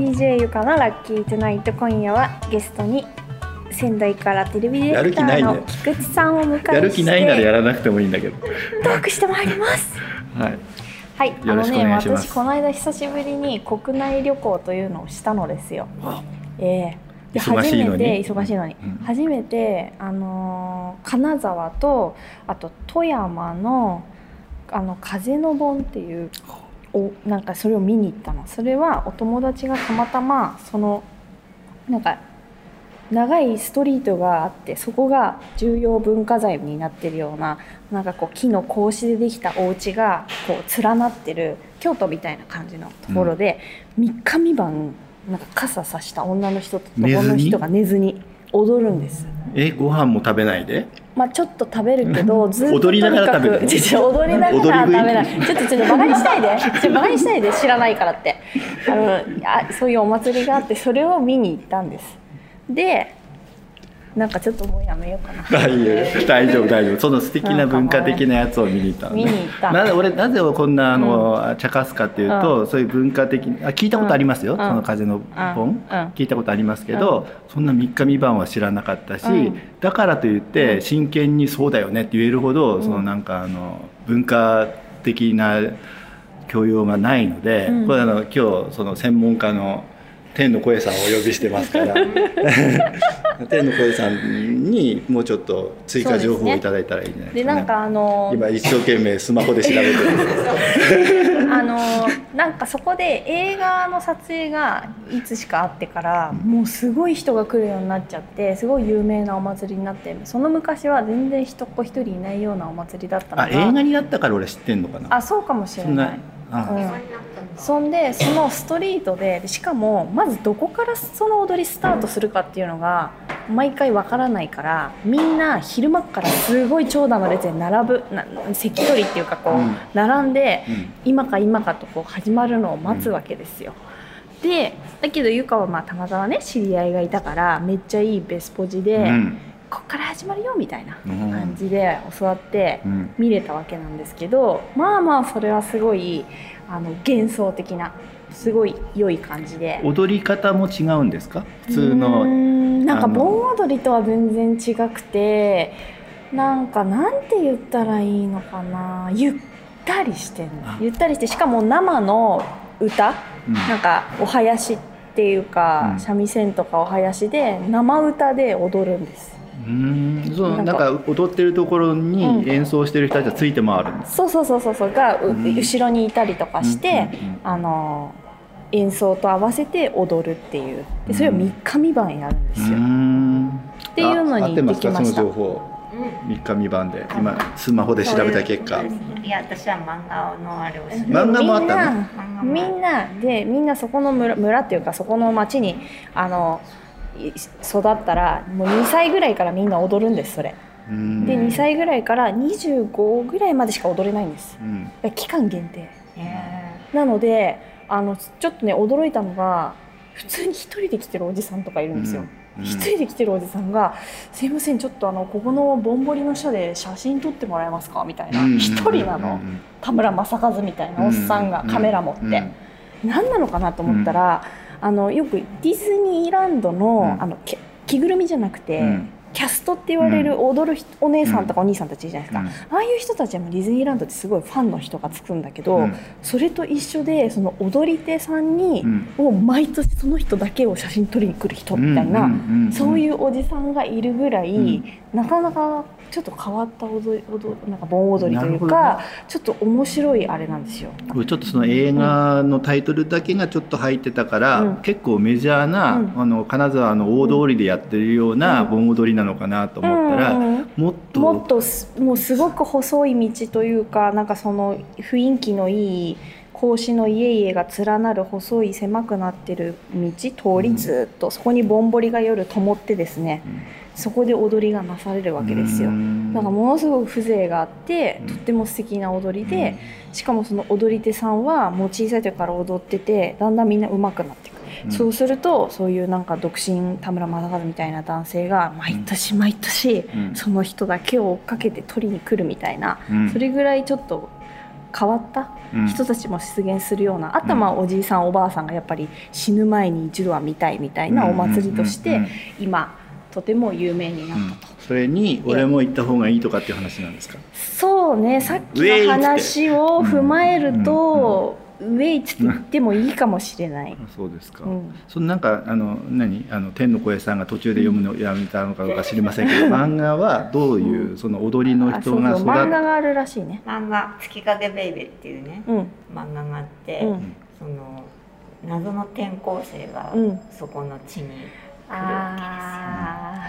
DJ ゆかのラッキートゥナイト。今夜はゲストに仙台からテレビディレクターの菊池さんを迎えしてやる気ないならやらなくてもいいんだけど。トークしてまいります。はい。はいあのね私この間久しぶりに国内旅行というのをしたのですよ。ええ。で忙しいのに？初めて忙しいのに、うん。初めてあのー金沢とあと富山のあの風の盆っていうおなんかそれを見に行ったの。それはお友達がたまたまそのなんか長いストリートがあってそこが重要文化財になってるようななんかこう木の格子でできたお家がこう連なってる京都みたいな感じのところで、3日三晩なんか傘さした女の人と男の人が寝ずに踊るんです。えご飯も食べないで？まあちょっと食べるけどずっと踊りながら食べる。踊りながら食べない。ちょっとちょっとバカにしないで。ちょっとバカにしないで知らないからって。あのあそういうお祭りがあってそれを見に行ったんです。でなんかちょっともうやめようかな。大丈夫大丈夫。大丈夫その素敵な文化的なやつを見に行ったのね。見に行った。なぜ俺なぜこんなあの、茶化すかっていうと、そういう文化的あ聞いたことありますよ、うん。その風の本、うん。聞いたことありますけど、そんな3日三晩は知らなかったし、うん。だからといって真剣にそうだよねって言えるほど、そのなんかあの文化的な教養がないので、うん。これあの今日その専門家の天の声さんをお呼びしてますから。天の声さんにもうちょっと追加情報をいただいたらいいんじゃないでか、ね、ですなんかあの今一生懸命スマホで調べてる。あのなんかそこで映画の撮影がいつしかあってからもうすごい人が来るようになっちゃってすごい有名なお祭りになってその昔は全然人っ子一人いないようなお祭りだったのあが映画になったから俺知ってんのかな。あそうかもしれな。ないあ、うんそんでそのストリートででしかもまずどこからその踊りスタートするかっていうのが毎回わからないからみんな昼間っからすごい長蛇の列に並ぶな席取りっていうかこう、うん。並んでうん。今か今かとこう始まるのを待つわけですよ。でだけどゆかはまあたまたまね知り合いがいたからめっちゃいいベスポジで、うんこっから始まるよみたいなうん。感じで教わってうん。見れたわけなんですけどまあまあそれはすごいあの幻想的なすごい良い感じで。踊り方も違うんですか？普通のんなんか盆踊りとは全然違くてなんかなんて言ったらいいのかな。ゆったりしてんの。あ。ゆったりしてしかも生の歌。うん。なんかお囃子っていうか、うん。三味線とかお囃子で生歌で踊るんですうーん。そうななんんか踊ってるところにうん。演奏してる人たちはついて回るんです、そうそうそうそうそう。が、ううん。後ろにいたりとかして、うんうんうん。あの演奏と合わせて踊るっていう。でそれを3日三晩やるんですよ、うーん。っていうのにあ合ってますか行ってきましたその情報。3日三晩で。今スマホで調べた結果。いや私は漫画のあれを漫画もあったの？みんなでみんなそこの村村っていうかそこの町にあのい育ったらもう2歳ぐらいからみんな踊るんですそれ。で2歳ぐらいから25ぐらいまでしか踊れないんです。うん。期間限定。へなのであのちょっとね驚いたのが普通に一人で来てるおじさんとかいるんですよ、うん。一人で来てるおじさんが「すいませんちょっとあのここのぼんぼりの下で写真撮ってもらえますか?」みたいな。うん。一人なの。うん。田村正和みたいなおっさんがカメラ持って、うん。何なのかなと思ったら、あのよくディズニーランドの,、うん。あのけ着ぐるみじゃなくて、うん。キャストって言われる踊る人お姉さんとかお兄さんたちいるじゃないですか、うん。ああいう人たちはディズニーランドってすごいファンの人がつくんだけど、うん。それと一緒でその踊り手さんに、うん。もう毎年その人だけを写真撮りに来る人みたいな、そういうおじさんがいるぐらい、ん。なかなかちょっと変わった踊り踊りなんか盆踊りというか、ね。ちょっと面白いあれなんですよ。ちょっとその映画のタイトルだけがちょっと入ってたから、うん。結構メジャーな、うん。あの金沢の大通りでやってるような盆踊りなのかなと思ったら、うんもっともっとすもうすごく細い道というかなんかその雰囲気のいい格子の家々が連なる細い狭くなってる道通りずっと、そこにぼんぼりが夜灯ってですね、そこで踊りがなされるわけですよ。うん。だからものすごく風情があってうん。とっても素敵な踊りで、しかもその踊り手さんはもう小さい時から踊っててだんだんみんな上手くなっていく、うん。そうするとそういうなんか独身田村正和みたいな男性が毎年毎年うん。その人だけを追っかけて取りに来るみたいな、うん。それぐらいちょっと変わったうん。人たちも出現するような、あとはまあおじいさんおばあさんがやっぱり死ぬ前に一度は見たいみたいなお祭りとして今とても有名になったと。それに俺も行った方がいいとかっていう話なんですか？そうねさっきの話を踏まえると、ウェイって。言ってもいいかもしれない。そうですか、うん。そのなんかあの何？あの天の声さんが途中で読むのをやめたのかどうか知りませんけど 漫画はどういうその踊りのあそうそう人が育漫画があるらしいね。漫画「月影ベイベー」っていうねうん。漫画があって、うん。その謎の転校生がうん。そこの地に来る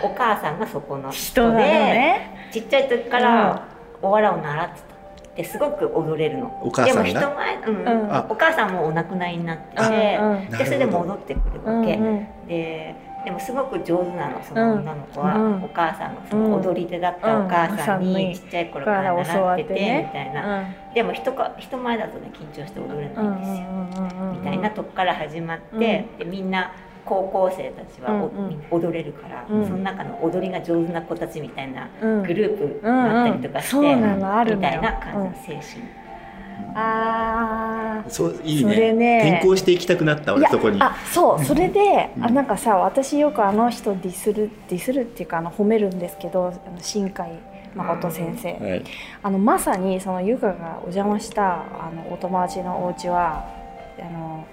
お母さんがそこの人で、ね。ちっちゃい時からおわらを習ってたですごく踊れるの。お母さんが？でも人前、うん。うん。お母さんもお亡くなりになってて、うんうん。でそれで戻ってくるわけ、うんうん。ででもすごく上手なのその女の子は、うん。お母さんがその踊り手だったお母さんうんにちっちゃい頃から習っててみたいな、うん。でも人か人前だとね緊張して踊れないんですよ、みみたいなとこから始まって、うん。でみんな高校生たちはお、うんうん。踊れるから、うん。その中の踊りが上手な子たちみたいなうん。グループがあったりとかして、うんうん。そうなのあるのよ。みたいな感じの青春、あー。そういいそれね。ね転校していきたくなった俺そこに。あそうそれで、うん。あなんかさ私よくあの人ディスるディスるっていうかあの褒めるんですけどあの新海誠先生、はい。あのまさにそのゆかがお邪魔したあのお友達のお家はあの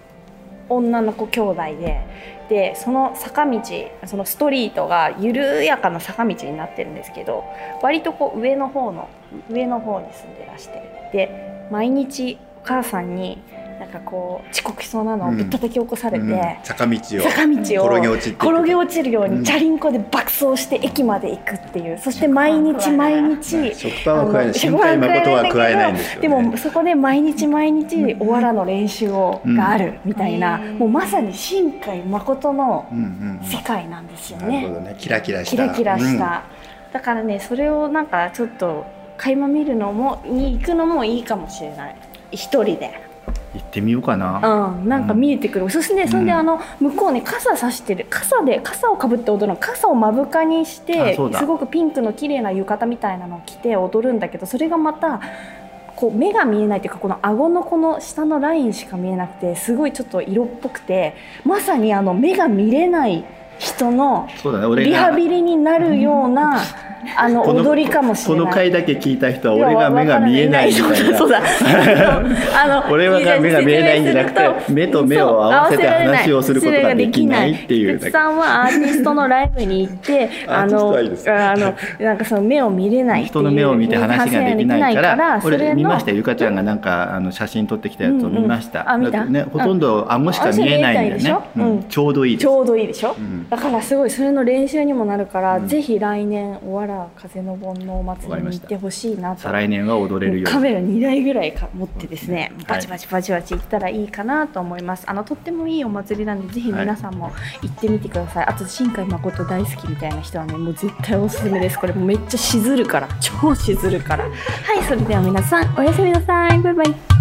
女の子兄弟ででその坂道そのストリートが緩やかな坂道になってるんですけど割とこう上の方の上の方に住んでらしてで毎日お母さんになんかこう遅刻しそうなのをぶったたき起こされて、うん。坂道を。坂道を転げ落ち転げ落ちるよううんにチャリンコで爆走して駅まで行くっていう。そして毎日毎日食パンは加えないあの新海誠は加えないんですよ、ね、でもそこで毎日毎日おわらの練習をうんがあるみたいな、うん。もうまさに新海誠のうんうんうん。世界なんですよなるほね、どね。キラキラした。キラキラした、だからねそれをなんかちょっと垣間見るのもに行くのもいいかもしれない。一人で。うん行ってみようかな、うん、なんか見えてくる、そしてね、それでうんあの向こうね傘さしてる。傘で傘をかぶって踊るの。傘を目深にしあてすごくピンクの綺麗な浴衣みたいなのを着て踊るんだけどそれがまたこう目が見えないというかこの顎のこの下のラインしか見えなくてすごいちょっと色っぽくてまさにあの目が見れない人のリハがビリになるような あの踊りかもしれない。この回だけ聞いた人は俺が目が見えないみたいな。そうだ。あの俺は目が見えないんじゃなくて目と目を合わせて話をすることができないっていうさんはアーティストのライブに行って、アーティストはいいですあのなんかその目を見れない人の目を見て話ができないから俺見ましたよ。ゆかちゃんがなんかあの写真撮ってきたやつを見ました、うんうんあねほとんど顎しか見えないんだよね。うん。うん。ちょうどいいちょうどいいでしょ、うん。だからすごいそれの練習にもなるから、うん。ぜひ来年おわら風の盆のお祭りに行ってほしいなと。再来年は踊れるように。カメラ2台ぐらいか持ってですね。はい。バチバチバチバチ行ったらいいかなと思います、あのとってもいいお祭りなんでぜひ皆さんも行ってみてください、あと新海誠大好きみたいな人はねもう絶対おすすめです。これめっちゃしずるから。超しずるから。はいそれでは皆さんおやすみなさい。バイバイ